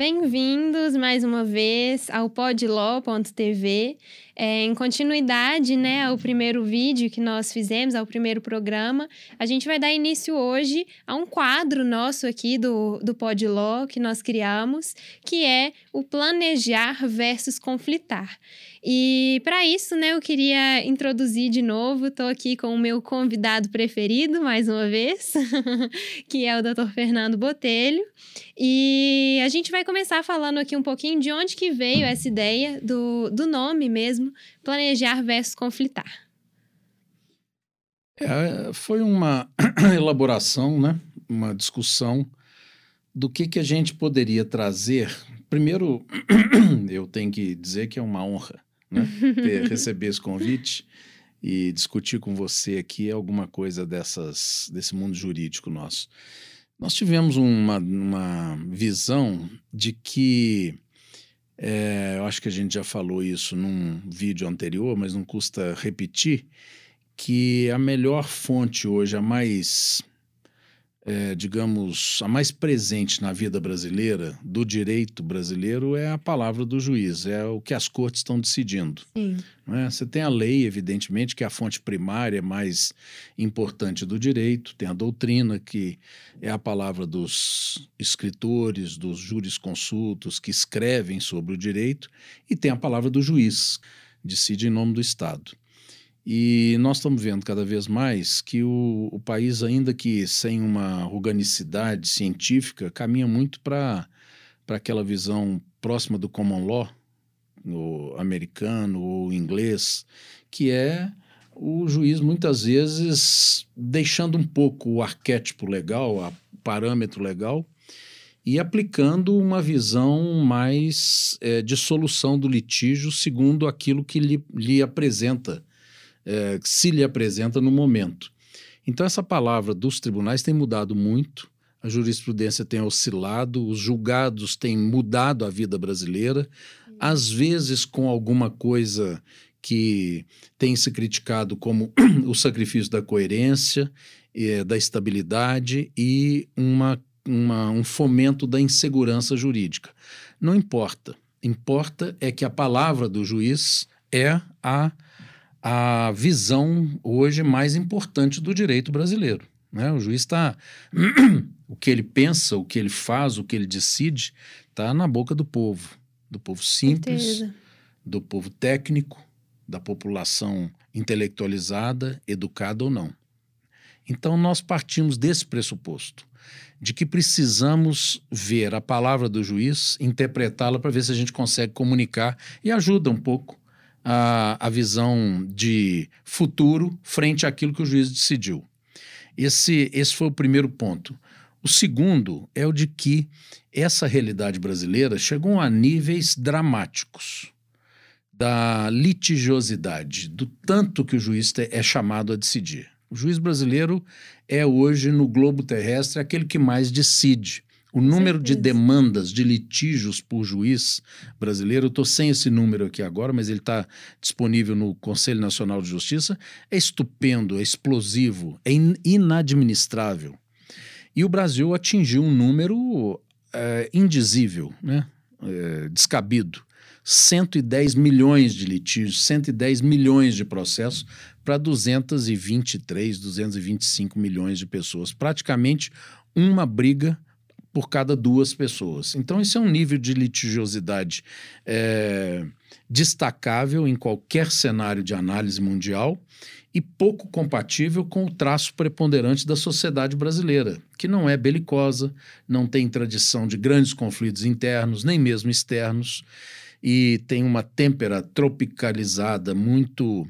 Bem-vindos mais uma vez ao podlaw.tv. É, em continuidade né, ao primeiro vídeo que nós fizemos, ao primeiro programa, a gente vai dar início hoje a um quadro nosso aqui do, do Podlaw que nós criamos, que é o planejar versus conflitar. E para isso, né, eu queria introduzir de novo, estou aqui com o meu convidado preferido, mais uma vez, que é o Dr. Fernando Botelho. E a gente vai começar falando aqui um pouquinho de onde que veio essa ideia do, do nome mesmo, planejar versus conflitar. É, foi uma elaboração, né, uma discussão do que, que a gente poderia trazer. Primeiro, eu tenho que dizer que é uma honra né? Ter, receber esse convite e discutir com você aqui alguma coisa dessas, desse mundo jurídico nosso. Nós tivemos uma, uma visão de que, é, eu acho que a gente já falou isso num vídeo anterior, mas não custa repetir, que a melhor fonte hoje, a mais é, digamos, a mais presente na vida brasileira, do direito brasileiro, é a palavra do juiz, é o que as cortes estão decidindo. É? Você tem a lei, evidentemente, que é a fonte primária mais importante do direito, tem a doutrina, que é a palavra dos escritores, dos jurisconsultos que escrevem sobre o direito, e tem a palavra do juiz, decide em nome do Estado. E nós estamos vendo cada vez mais que o, o país, ainda que sem uma organicidade científica, caminha muito para aquela visão próxima do common law, americano ou inglês, que é o juiz muitas vezes deixando um pouco o arquétipo legal, o parâmetro legal, e aplicando uma visão mais é, de solução do litígio segundo aquilo que lhe, lhe apresenta é, se lhe apresenta no momento. Então, essa palavra dos tribunais tem mudado muito, a jurisprudência tem oscilado, os julgados têm mudado a vida brasileira, às vezes com alguma coisa que tem se criticado como o sacrifício da coerência, é, da estabilidade e uma, uma, um fomento da insegurança jurídica. Não importa. Importa é que a palavra do juiz é a a visão hoje mais importante do direito brasileiro. Né? O juiz está. o que ele pensa, o que ele faz, o que ele decide, está na boca do povo. Do povo simples, Certeza. do povo técnico, da população intelectualizada, educada ou não. Então, nós partimos desse pressuposto, de que precisamos ver a palavra do juiz, interpretá-la para ver se a gente consegue comunicar e ajuda um pouco a, a visão de futuro frente àquilo que o juiz decidiu. Esse, esse foi o primeiro ponto. O segundo é o de que essa realidade brasileira chegou a níveis dramáticos da litigiosidade, do tanto que o juiz é chamado a decidir. O juiz brasileiro é hoje, no globo terrestre, aquele que mais decide. O número de demandas de litígios por juiz brasileiro, eu estou sem esse número aqui agora, mas ele está disponível no Conselho Nacional de Justiça, é estupendo, é explosivo, é in inadministrável. E o Brasil atingiu um número é, indizível, né? É, descabido. 110 milhões de litígios, 110 milhões de processos para 223, 225 milhões de pessoas. Praticamente uma briga por cada duas pessoas. Então, esse é um nível de litigiosidade é, destacável em qualquer cenário de análise mundial e pouco compatível com o traço preponderante da sociedade brasileira, que não é belicosa, não tem tradição de grandes conflitos internos, nem mesmo externos, e tem uma têmpera tropicalizada muito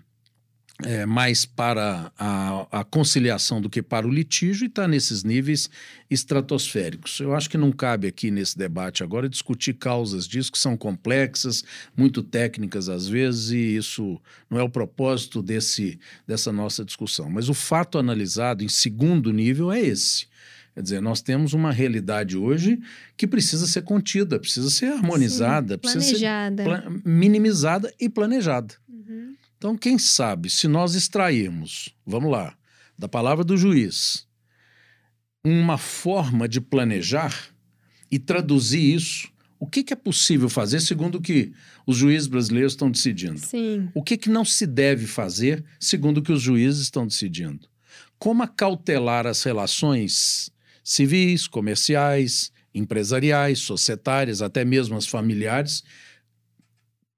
é, mais para a, a, conciliação do que para o litígio e está nesses níveis estratosféricos. Eu acho que não cabe aqui nesse debate agora discutir causas disso, que são complexas, muito técnicas às vezes, e isso não é o propósito desse, dessa nossa discussão. Mas o fato analisado em segundo nível é esse. Quer dizer, nós temos uma realidade hoje que precisa ser contida, precisa ser harmonizada, Sim, precisa ser minimizada e planejada. Uhum. Então, quem sabe, se nós extrairmos, vamos lá, da palavra do juiz, uma forma de planejar e traduzir isso o que, que é possível fazer segundo o que os juízes brasileiros estão decidindo? Sim. O que, que não se deve fazer segundo o que os juízes estão decidindo? Como acautelar as relações civis, comerciais, empresariais, societárias, até mesmo as familiares,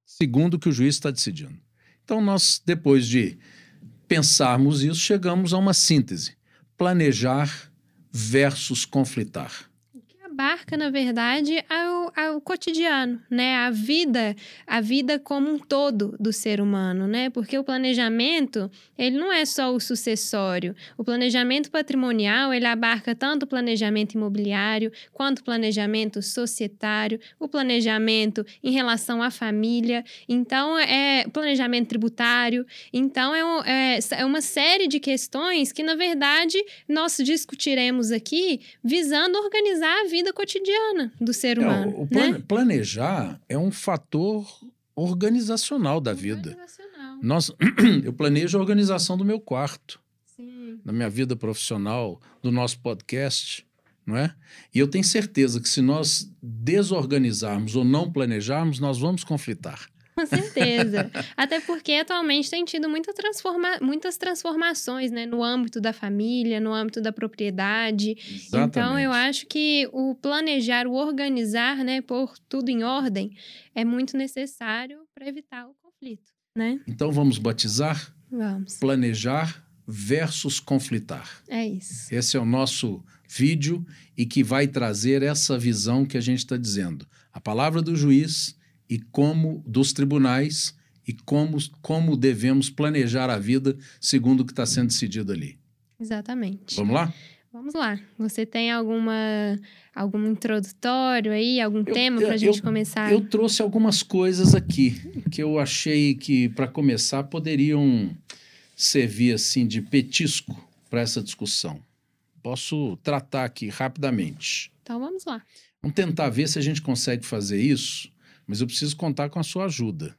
segundo o que o juiz está decidindo. Então, nós, depois de pensarmos isso, chegamos a uma síntese: planejar versus conflitar abarca, na verdade, ao, ao cotidiano, né? A vida, a vida como um todo do ser humano, né? Porque o planejamento, ele não é só o sucessório. O planejamento patrimonial, ele abarca tanto o planejamento imobiliário, quanto o planejamento societário, o planejamento em relação à família. Então, é planejamento tributário. Então, é, um, é, é uma série de questões que, na verdade, nós discutiremos aqui visando organizar a vida vida cotidiana do ser humano. É, o plane, né? Planejar é um fator organizacional da vida. Organizacional. Nós, eu planejo a organização do meu quarto, Sim. da minha vida profissional, do nosso podcast, não é? E eu tenho certeza que se nós desorganizarmos ou não planejarmos, nós vamos conflitar. Com certeza. Até porque atualmente tem tido muita transforma muitas transformações né? no âmbito da família, no âmbito da propriedade. Exatamente. Então, eu acho que o planejar, o organizar, né, pôr tudo em ordem, é muito necessário para evitar o conflito. Né? Então, vamos batizar? Vamos. Planejar versus conflitar. É isso. Esse é o nosso vídeo e que vai trazer essa visão que a gente está dizendo. A palavra do juiz e como dos tribunais e como, como devemos planejar a vida segundo o que está sendo decidido ali. Exatamente. Vamos lá? Vamos lá. Você tem alguma algum introdutório aí, algum eu, tema para a gente eu, começar? Eu trouxe algumas coisas aqui que eu achei que para começar poderiam servir assim de petisco para essa discussão. Posso tratar aqui rapidamente. Então vamos lá. Vamos tentar ver se a gente consegue fazer isso mas eu preciso contar com a sua ajuda.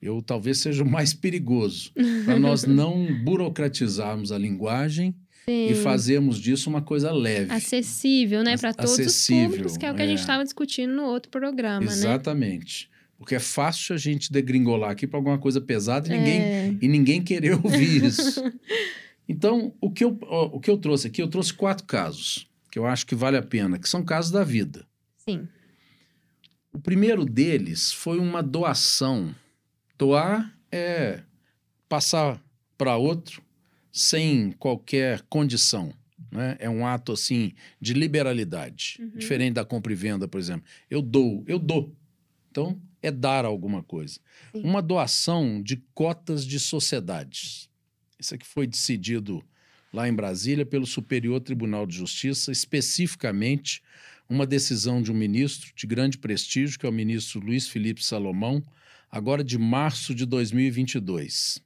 Eu talvez seja o mais perigoso, para nós não burocratizarmos a linguagem Sim. e fazermos disso uma coisa leve. Acessível, né? Para todos os públicos, que é o que é. a gente estava discutindo no outro programa, Exatamente. né? Exatamente. Porque é fácil a gente degringolar aqui para alguma coisa pesada e ninguém, é. e ninguém querer ouvir isso. então, o que, eu, o que eu trouxe aqui, eu trouxe quatro casos que eu acho que vale a pena, que são casos da vida. Sim. O primeiro deles foi uma doação. Doar é passar para outro sem qualquer condição. Né? É um ato assim de liberalidade, uhum. diferente da compra e venda, por exemplo. Eu dou, eu dou. Então é dar alguma coisa. Sim. Uma doação de cotas de sociedades. Isso aqui foi decidido lá em Brasília pelo Superior Tribunal de Justiça, especificamente uma decisão de um ministro de grande prestígio, que é o ministro Luiz Felipe Salomão, agora de março de 2022.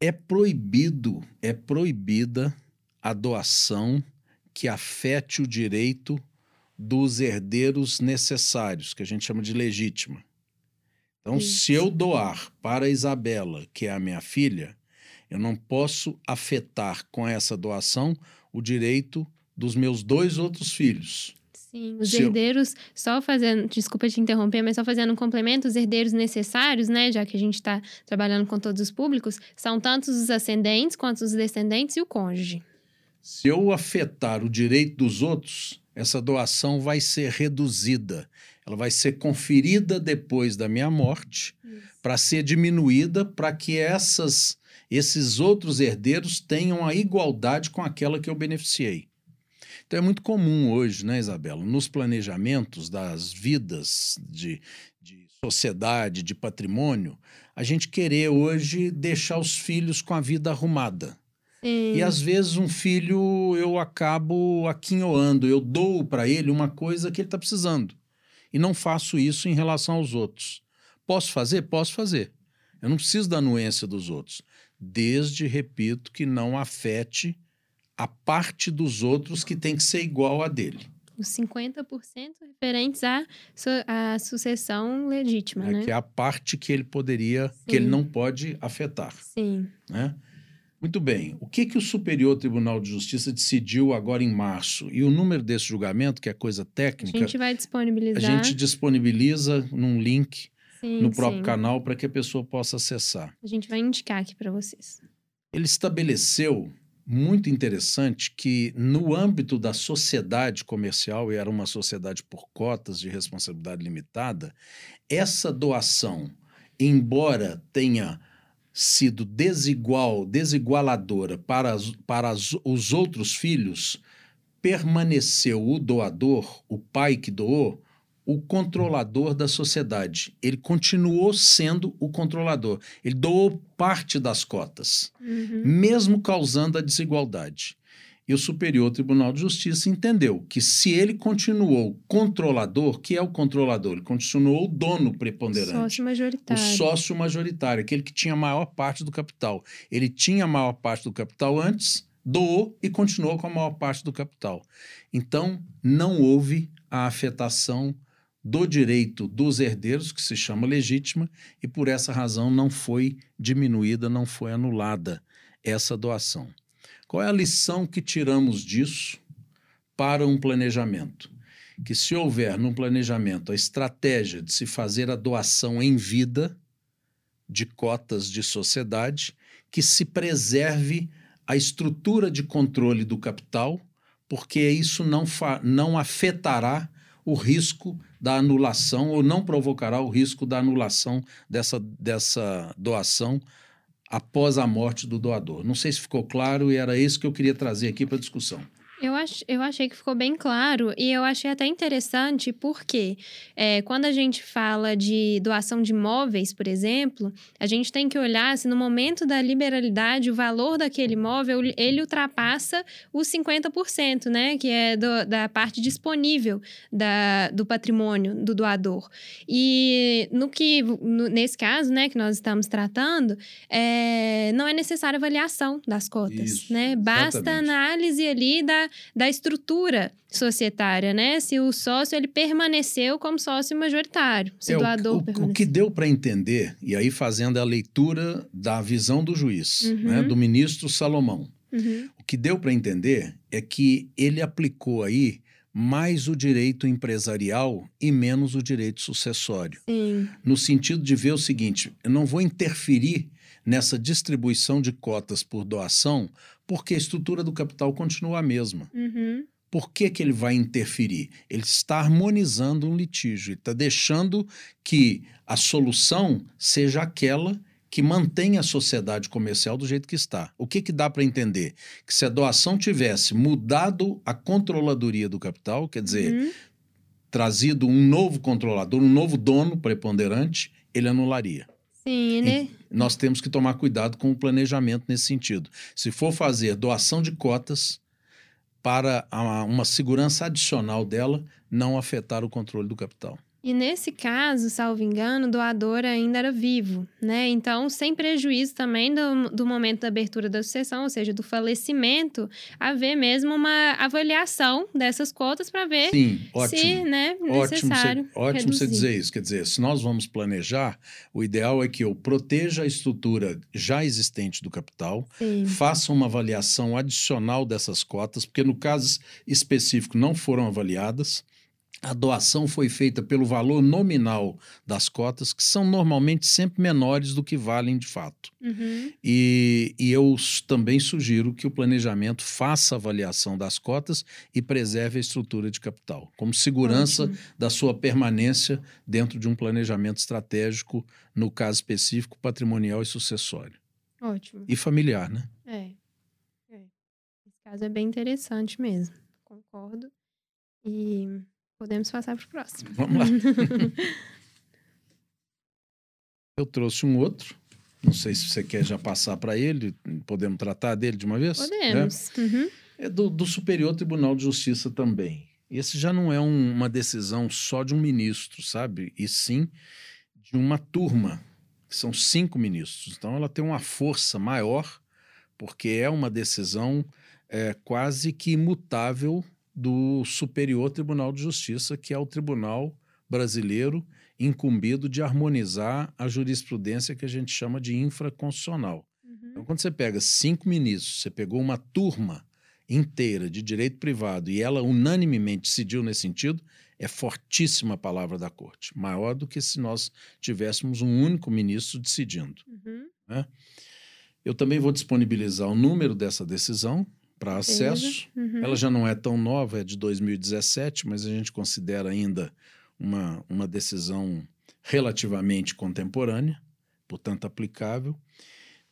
É proibido, é proibida a doação que afete o direito dos herdeiros necessários, que a gente chama de legítima. Então, Isso. se eu doar para a Isabela, que é a minha filha, eu não posso afetar com essa doação o direito dos meus dois outros filhos. Sim, os Se herdeiros, eu... só fazendo, desculpa te interromper, mas só fazendo um complemento, os herdeiros necessários, né, já que a gente está trabalhando com todos os públicos, são tanto os ascendentes quanto os descendentes e o cônjuge. Se eu afetar o direito dos outros, essa doação vai ser reduzida. Ela vai ser conferida depois da minha morte para ser diminuída para que essas esses outros herdeiros tenham a igualdade com aquela que eu beneficiei. Então é muito comum hoje, né, Isabela, nos planejamentos das vidas de, de sociedade, de patrimônio, a gente querer hoje deixar os filhos com a vida arrumada. Sim. E às vezes um filho eu acabo aquinhoando, eu dou para ele uma coisa que ele está precisando. E não faço isso em relação aos outros. Posso fazer? Posso fazer. Eu não preciso da anuência dos outros desde, repito, que não afete a parte dos outros que tem que ser igual a dele. Os 50% referentes à, à sucessão legítima, é, né? Que é a parte que ele poderia, Sim. que ele não pode afetar. Sim. Né? Muito bem. O que, que o Superior Tribunal de Justiça decidiu agora em março? E o número desse julgamento, que é coisa técnica. A gente vai disponibilizar. A gente disponibiliza num link sim, no próprio sim. canal para que a pessoa possa acessar. A gente vai indicar aqui para vocês. Ele estabeleceu, muito interessante, que no âmbito da sociedade comercial, e era uma sociedade por cotas de responsabilidade limitada, essa doação, embora tenha sido desigual, desigualadora para, as, para as, os outros filhos, permaneceu o doador, o pai que doou, o controlador da sociedade. Ele continuou sendo o controlador. Ele doou parte das cotas, Uhum. mesmo causando a desigualdade. E o Superior Tribunal de Justiça entendeu que se ele continuou controlador, que é o controlador? Ele continuou o dono preponderante. Sócio O majoritário. sócio majoritário, aquele que tinha a maior parte do capital. Ele tinha a maior parte do capital antes, doou e continuou com a maior parte do capital. Então, não houve a afetação do direito dos herdeiros, que se chama legítima, e por essa razão não foi diminuída, não foi anulada essa doação. Qual é a lição que tiramos disso para um planejamento? Que se houver no planejamento a estratégia de se fazer a doação em vida de cotas de sociedade, que se preserve a estrutura de controle do capital, porque isso não, não afetará o risco da anulação ou não provocará o risco da anulação dessa, dessa doação após a morte do doador. Não sei se ficou claro e era isso que eu queria trazer aqui para discussão. Eu, ach, eu achei que ficou bem claro e eu achei até interessante porque é, quando a gente fala de doação de imóveis, por exemplo, a gente tem que olhar se no momento da liberalidade o valor daquele imóvel ele ultrapassa os 50%, né? Que é do- da parte disponível da, do patrimônio do doador. E no que, no- nesse caso, né, que nós estamos tratando, é, não é necessária avaliação das cotas, Isso, né? Basta exatamente. análise ali da, da estrutura societária, né? Se o sócio ele permaneceu como sócio majoritário, se É, o- doador o, o, que deu para entender, e aí fazendo a leitura da visão do juiz, Uhum. né, do ministro Salomão, Uhum, o que deu para entender é que ele aplicou aí mais o direito empresarial e menos o direito sucessório. sim, no sentido de ver o seguinte: eu não vou interferir nessa distribuição de cotas por doação, porque a estrutura do capital continua a mesma. uhum, Por que, que ele vai interferir? Ele está harmonizando um litígio, está deixando que a solução seja aquela que mantém a sociedade comercial do jeito que está. O que, que dá para entender? Que se a doação tivesse mudado a controladoria do capital, quer dizer, uhum. trazido um novo controlador, um novo dono preponderante, ele anularia. Sim, né? Nós temos que tomar cuidado com o planejamento nesse sentido. Se for fazer doação de cotas para uma segurança adicional dela, não afetar o controle do capital. E nesse caso, salvo engano, o doador ainda era vivo, né? Então, sem prejuízo também do, do momento da abertura da sucessão, ou seja, do falecimento, haver mesmo uma avaliação dessas cotas para ver Sim, ótimo. se, né, Ótimo, você, necessário. ótimo você reduzir. dizer isso. Quer dizer, se nós vamos planejar, o ideal é que eu proteja a estrutura já existente do capital, Sim. faça uma avaliação adicional dessas cotas, porque no caso específico não foram avaliadas. A doação foi feita pelo valor nominal das cotas, que são normalmente sempre menores do que valem de fato. Uhum. E, e eu também sugiro que o planejamento faça a avaliação das cotas e preserve a estrutura de capital, como segurança Ótimo. da sua permanência dentro de um planejamento estratégico, no caso específico, patrimonial e sucessório. Ótimo. E familiar, né? É. é. Esse caso é bem interessante mesmo. Concordo. E podemos passar para o próximo. Vamos lá. Eu trouxe um outro. Não sei se você quer já passar para ele. Podemos tratar dele de uma vez? Né? Podemos. Uhum. É do, do Superior Tribunal de Justiça também. Esse já não é um- uma decisão só de um ministro, sabe? E sim de uma turma, que são cinco ministros. Então ela tem uma força maior, porque é uma decisão é, quase que imutável do Superior Tribunal de Justiça, que é o tribunal brasileiro incumbido de harmonizar a jurisprudência que a gente chama de infraconstitucional. Uhum. Então, quando você pega cinco ministros, você pegou uma turma inteira de direito privado e ela unanimemente decidiu nesse sentido, é fortíssima a palavra da corte, maior do que se nós tivéssemos um único ministro decidindo. Uhum. Né? Eu também vou disponibilizar o número dessa decisão para acesso. Uhum. Ela já não é tão nova, é de 2017, mas a gente considera ainda uma, uma decisão relativamente contemporânea, portanto aplicável.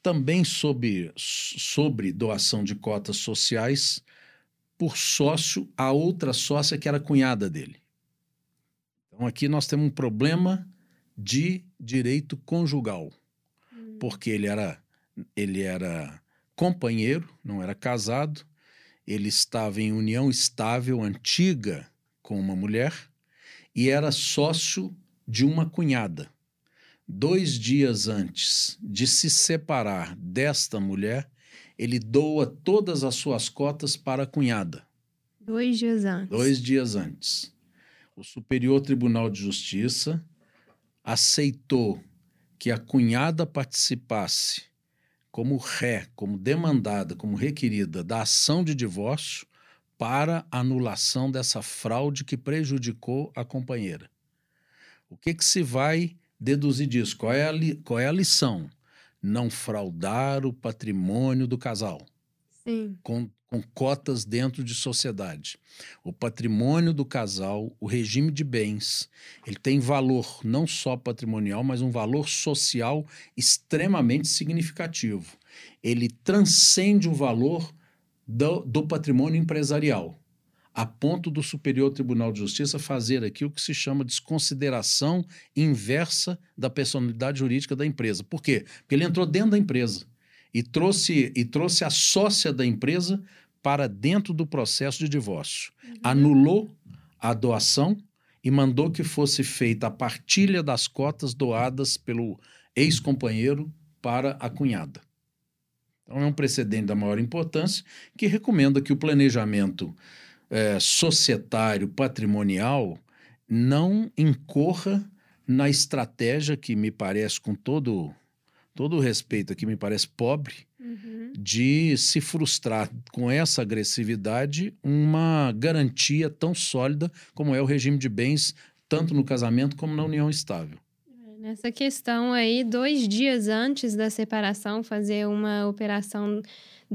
Também sobre, sobre doação de cotas sociais por sócio a outra sócia que era cunhada dele. Então aqui nós temos um problema de direito conjugal, Hum. porque ele era ele era companheiro, não era casado, ele estava em união estável antiga com uma mulher e era sócio de uma cunhada. Dois dias antes de se separar desta mulher, ele doa todas as suas cotas para a cunhada. Dois dias antes. Dois dias antes. O Superior Tribunal de Justiça aceitou que a cunhada participasse como ré, como demandada, como requerida da ação de divórcio para anulação dessa fraude que prejudicou a companheira. O que, que se vai deduzir disso? Qual é a, li, qual é a lição? Não fraudar o patrimônio do casal Sim. com, com cotas dentro de sociedade. O patrimônio do casal, o regime de bens, ele tem valor não só patrimonial, mas um valor social extremamente significativo. Ele transcende o valor do, do patrimônio empresarial, a ponto do Superior Tribunal de Justiça fazer aqui o que se chama desconsideração inversa da personalidade jurídica da empresa. Por quê? Porque ele entrou dentro da empresa e trouxe, e trouxe a sócia da empresa para dentro do processo de divórcio. Uhum. Anulou a doação e mandou que fosse feita a partilha das cotas doadas pelo ex-companheiro para a cunhada. Então, é um precedente da maior importância que recomenda que o planejamento é, societário, patrimonial, não incorra na estratégia que me parece, com todo, todo o respeito aqui, me parece pobre, Uhum. de se frustrar com essa agressividade uma garantia tão sólida como é o regime de bens, tanto no casamento como na união estável. Nessa questão aí, dois dias antes da separação, fazer uma operação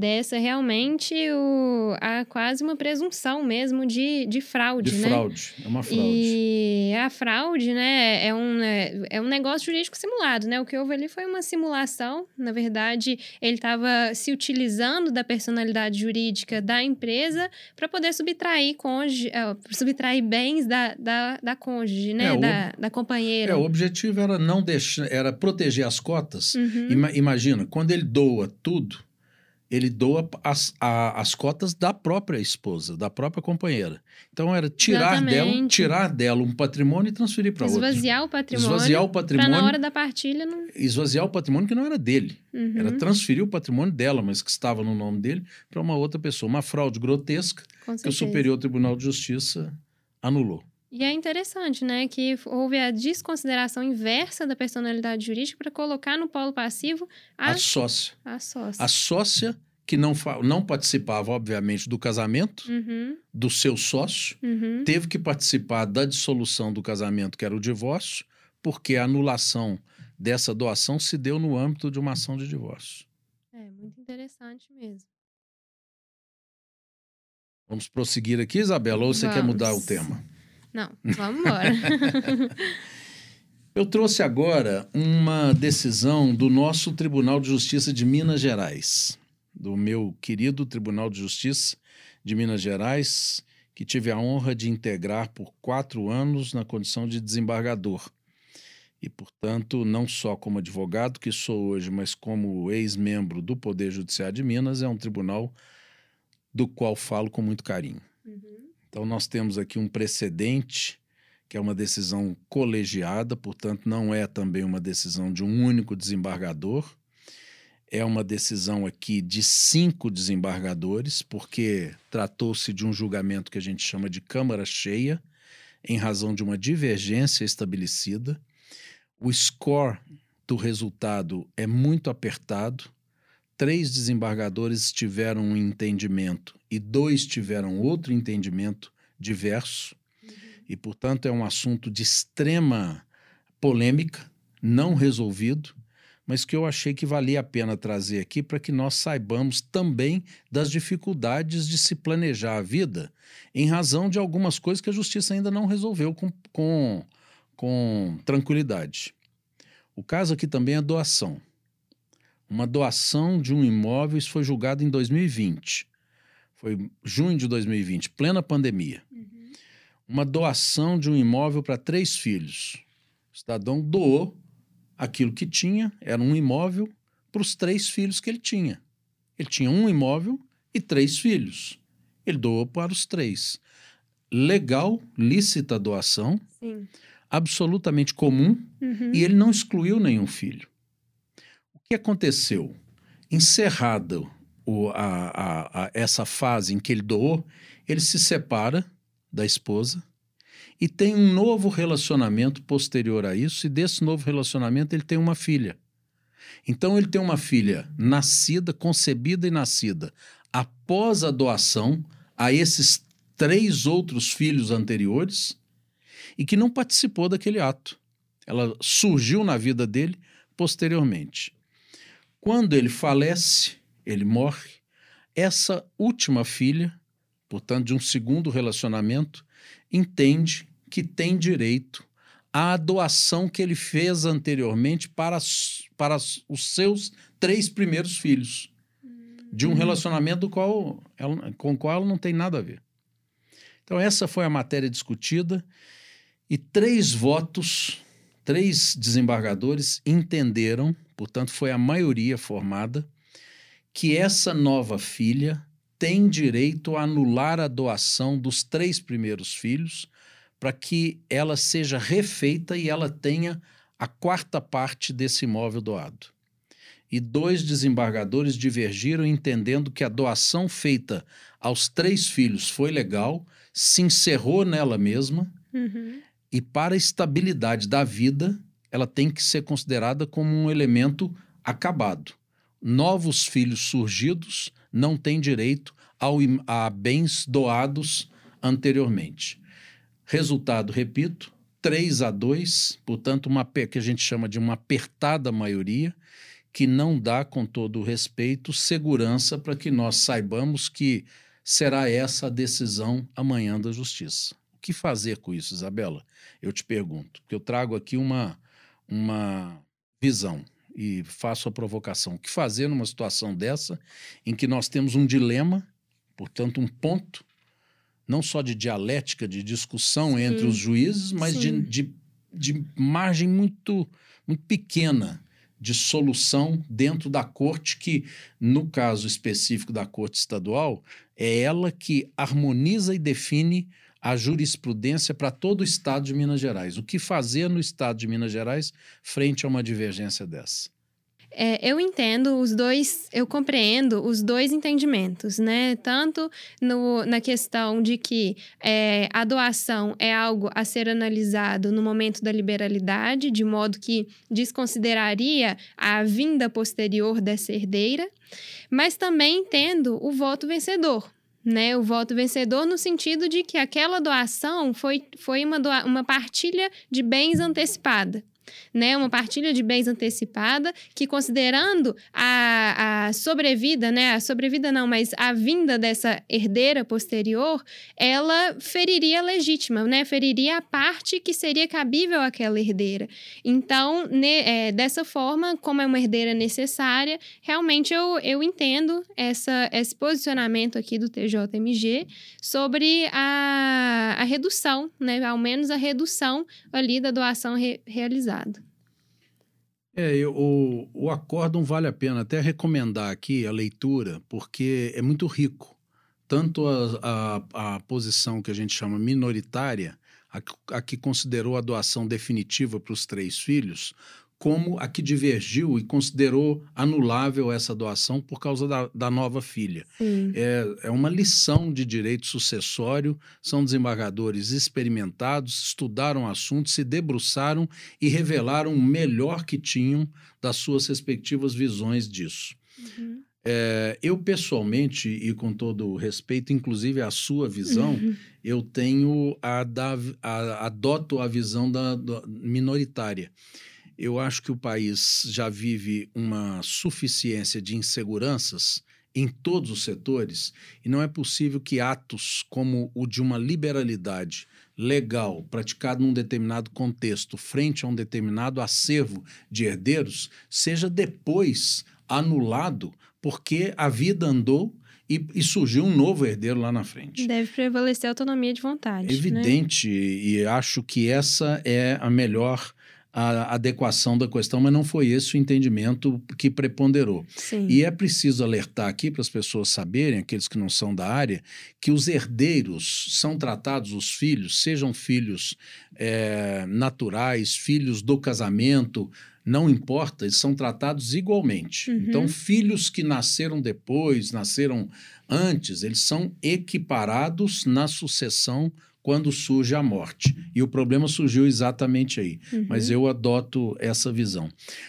dessa, realmente o, há quase uma presunção mesmo de, de fraude, De né? fraude, é uma fraude. E a fraude, né, é um, é, é um negócio jurídico simulado, né? O que houve ali foi uma simulação. Na verdade, ele estava se utilizando da personalidade jurídica da empresa para poder subtrair, cônjuge, eh, subtrair bens da, da, da cônjuge, né? É, o- da, da companheira. É, o objetivo era não deixar, era proteger as cotas. Uhum. Ima- imagina, quando ele doa tudo, ele doa as, a- as cotas da própria esposa, da própria companheira. Então era tirar dela, tirar dela um patrimônio e transferir para outro. Esvaziar o patrimônio. Esvaziar o patrimônio, na hora da partilha não. esvaziar o patrimônio que não era dele. Uhum. Era transferir o patrimônio dela, mas que estava no nome dele, para uma outra pessoa. Uma fraude grotesca que o. Superior Tribunal de Justiça anulou. E é interessante, né, que houve a desconsideração inversa da personalidade jurídica para colocar no polo passivo a, A sócia. a sócia. A sócia que não, não participava, obviamente, do casamento Uhum, do seu sócio, uhum. teve que participar da dissolução do casamento, que era o divórcio, porque a anulação dessa doação se deu no âmbito de uma ação de divórcio. É muito interessante mesmo. Vamos prosseguir aqui, Isabela, ou você quer Vamos. mudar o tema? Não, vamos embora. Eu trouxe agora uma decisão do nosso Tribunal de Justiça de Minas Gerais, do meu querido Tribunal de Justiça de Minas Gerais, que tive a honra de integrar por quatro anos na condição de desembargador. E, portanto, não só como advogado que sou hoje, mas como ex-membro do Poder Judiciário de Minas, é um tribunal do qual falo com muito carinho. Uhum, Então, nós temos aqui um precedente, que é uma decisão colegiada, portanto, não é também uma decisão de um único desembargador. É uma decisão aqui de cinco desembargadores, porque tratou-se de um julgamento que a gente chama de Câmara Cheia, em razão de uma divergência estabelecida. O score do resultado é muito apertado, três desembargadores tiveram um entendimento e dois tiveram outro entendimento diverso, e, portanto, é um assunto de extrema polêmica, não resolvido, mas que eu achei que valia a pena trazer aqui para que nós saibamos também das dificuldades de se planejar a vida em razão de algumas coisas que a justiça ainda não resolveu com, com, com tranquilidade. O caso aqui também é doação. Uma doação de um imóvel, isso foi julgado em 2020. Foi junho de 2020, plena pandemia. Uhum. Uma doação de um imóvel para três filhos. O cidadão doou aquilo que tinha, era um imóvel, para os três filhos que ele tinha. Ele tinha um imóvel e três filhos. Ele doou para os três. Legal, lícita doação, Sim. absolutamente comum, uhum. e ele não excluiu nenhum filho. Que aconteceu? Encerrado o, a, a, a, essa fase em que ele doou, ele se separa da esposa, e tem um novo relacionamento posterior a isso, e desse novo relacionamento ele tem uma filha. Então ele tem uma filha nascida, concebida e nascida após a doação a esses três outros filhos anteriores e que não participou daquele ato. Ela surgiu na vida dele posteriormente. Quando ele falece, ele morre, essa última filha, portanto, de um segundo relacionamento, entende que tem direito à doação que ele fez anteriormente para, para os seus três primeiros filhos, de um uhum. relacionamento do qual ela, com o qual ela não tem nada a ver. Então, essa foi a matéria discutida e três votos, três desembargadores entenderam, portanto, foi a maioria formada, que essa nova filha tem direito a anular a doação dos três primeiros filhos para que ela seja refeita e ela tenha a quarta parte desse imóvel doado. E dois desembargadores divergiram entendendo que a doação feita aos três filhos foi legal, se encerrou nela mesma, uhum. E para a estabilidade da vida, ela tem que ser considerada como um elemento acabado. Novos filhos surgidos não têm direito ao, a bens doados anteriormente. Resultado, repito, 3 a 2, portanto, uma que a gente chama de uma apertada maioria, que não dá, com todo o respeito, segurança para que nós saibamos que será essa a decisão amanhã da justiça. O que fazer com isso, Isabela? Eu te pergunto, porque eu trago aqui uma, uma visão e faço a provocação. O que fazer numa situação dessa, em que nós temos um dilema, portanto, um ponto não só de dialética, de discussão Sim. entre os juízes, mas de, de, de, margem muito, muito pequena de solução dentro da corte, que, no caso específico da corte estadual, é ela que harmoniza e define a jurisprudência para todo o estado de Minas Gerais. O que fazer no estado de Minas Gerais frente a uma divergência dessa? É, eu entendo os dois, eu compreendo os dois entendimentos, né? Tanto no, na questão de que é, a doação é algo a ser analisado no momento da liberalidade, de modo que desconsideraria a vinda posterior dessa herdeira, mas também entendo o voto vencedor, né, o voto vencedor no sentido de que aquela doação foi, foi uma, doa uma partilha de bens antecipada né? Uma partilha de bens antecipada que, considerando a, a sobrevida, né? A sobrevida não, mas a vinda dessa herdeira posterior, ela feriria a legítima, né? Feriria a parte que seria cabível àquela herdeira. Então, é, dessa forma, como é uma herdeira necessária, realmente eu, eu entendo essa, esse posicionamento aqui do TJMG sobre a, a redução, né? Ao menos a redução ali da doação re, realizada. É, eu, o, o acórdão vale a pena até recomendar aqui a leitura, porque é muito rico. Tanto a, a, a posição que a gente chama minoritária, a, a que considerou a doação definitiva para os três filhos, como a que divergiu e considerou anulável essa doação por causa da, da nova filha. É, é uma lição de direito sucessório, são desembargadores experimentados, estudaram o assunto, se debruçaram e revelaram o melhor que tinham das suas respectivas visões disso. Uhum. É, eu, pessoalmente, e com todo o respeito, inclusive a sua visão, uhum. eu tenho a, da, a, adoto a visão da, da, minoritária. Eu acho que o país já vive uma suficiência de inseguranças em todos os setores e não é possível que atos como o de uma liberalidade legal praticado num determinado contexto frente a um determinado acervo de herdeiros seja depois anulado porque a vida andou e, e, surgiu um novo herdeiro lá na frente. Deve prevalecer a autonomia de vontade. Né? Evidente, né? e acho que essa é a melhor a adequação da questão, mas não foi esse o entendimento que preponderou. Sim. E é preciso alertar aqui para as pessoas saberem, aqueles que não são da área, que os herdeiros são tratados, os filhos, sejam filhos é, naturais, filhos do casamento, não importa, eles são tratados igualmente. Uhum. Então, filhos que nasceram depois, nasceram antes, eles são equiparados na sucessão quando surge a morte. E o problema surgiu exatamente aí. Uhum. Mas eu adoto essa visão.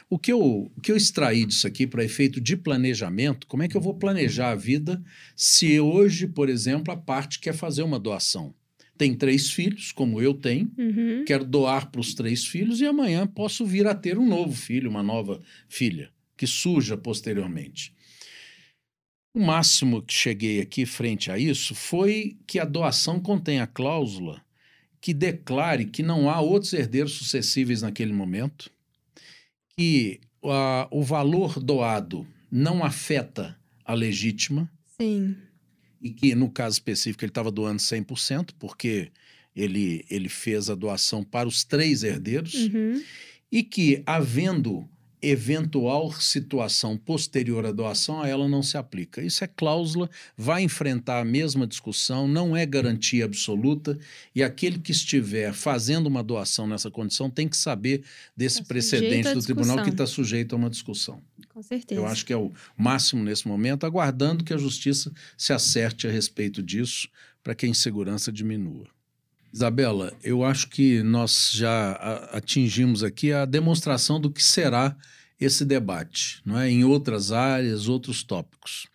O que eu, o que eu extraí disso aqui para efeito de planejamento, como é que eu vou planejar a vida se hoje, por exemplo, a parte quer fazer uma doação? Tem três filhos, como eu tenho, uhum. quero doar para os três filhos e amanhã posso vir a ter um novo filho, uma nova filha, que surja posteriormente. O máximo que cheguei aqui frente a isso foi que a doação contém a cláusula que declare que não há outros herdeiros sucessíveis naquele momento, que a, o valor doado não afeta a legítima. Sim. E que, no caso específico, ele estava doando 100%, porque ele, ele fez a doação para os três herdeiros. Uhum. E que, havendo eventual situação posterior à doação, a ela não se aplica. Isso é cláusula, vai enfrentar a mesma discussão, não é garantia absoluta, e aquele que estiver fazendo uma doação nessa condição tem que saber desse tá precedente do tribunal que está sujeito a uma discussão. Com certeza. Eu acho que é o máximo nesse momento, aguardando que a justiça se acerte a respeito disso, para que a insegurança diminua. Isabela, eu acho que nós já atingimos aqui a demonstração do que será esse debate, não é? Em outras áreas, outros tópicos.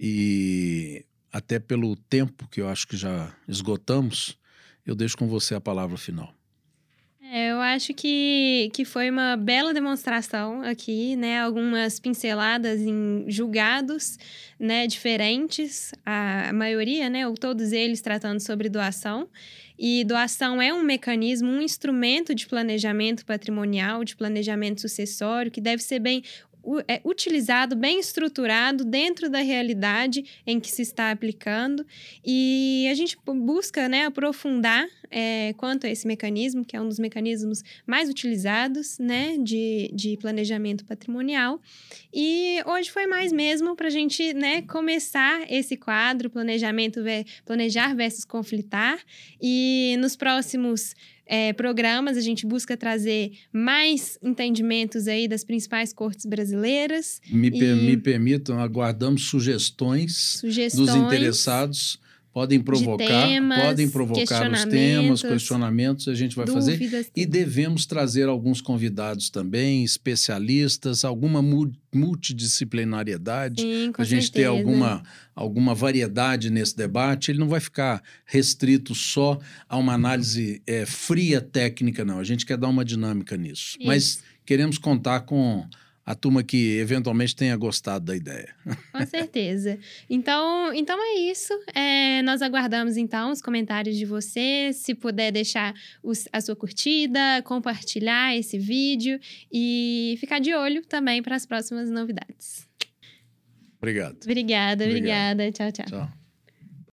E até pelo tempo que eu acho que já esgotamos, eu deixo com você a palavra final. É, eu acho que, que foi uma bela demonstração aqui, né? Algumas pinceladas em julgados, né? Diferentes, a maioria, né? Ou todos eles tratando sobre doação. E doação é um mecanismo, um instrumento de planejamento patrimonial, de planejamento sucessório, que deve ser bem é, utilizado, bem estruturado dentro da realidade em que se está aplicando. E a gente busca né, aprofundar é, quanto a esse mecanismo, que é um dos mecanismos mais utilizados né, de, de planejamento patrimonial. E hoje foi mais mesmo para a gente né, começar esse quadro, planejamento, planejar versus conflitar. E nos próximos é, programas, a gente busca trazer mais entendimentos aí das principais cortes brasileiras. Me, e... me permitam, aguardamos sugestões, sugestões dos interessados podem provocar, temas, podem provocar os temas, questionamentos, a gente vai fazer e devemos trazer alguns convidados também, especialistas, alguma multidisciplinariedade, para a gente ter alguma alguma variedade nesse debate. Ele não vai ficar restrito só a uma análise é, fria técnica, não. A gente quer dar uma dinâmica nisso, Isso. mas queremos contar com a turma que eventualmente tenha gostado da ideia. Com certeza. Então, então é isso. É, nós aguardamos então os comentários de você. Se puder deixar os, a sua curtida, compartilhar esse vídeo e ficar de olho também para as próximas novidades. Obrigado. Obrigada, obrigada. Tchau, tchau. Tchau.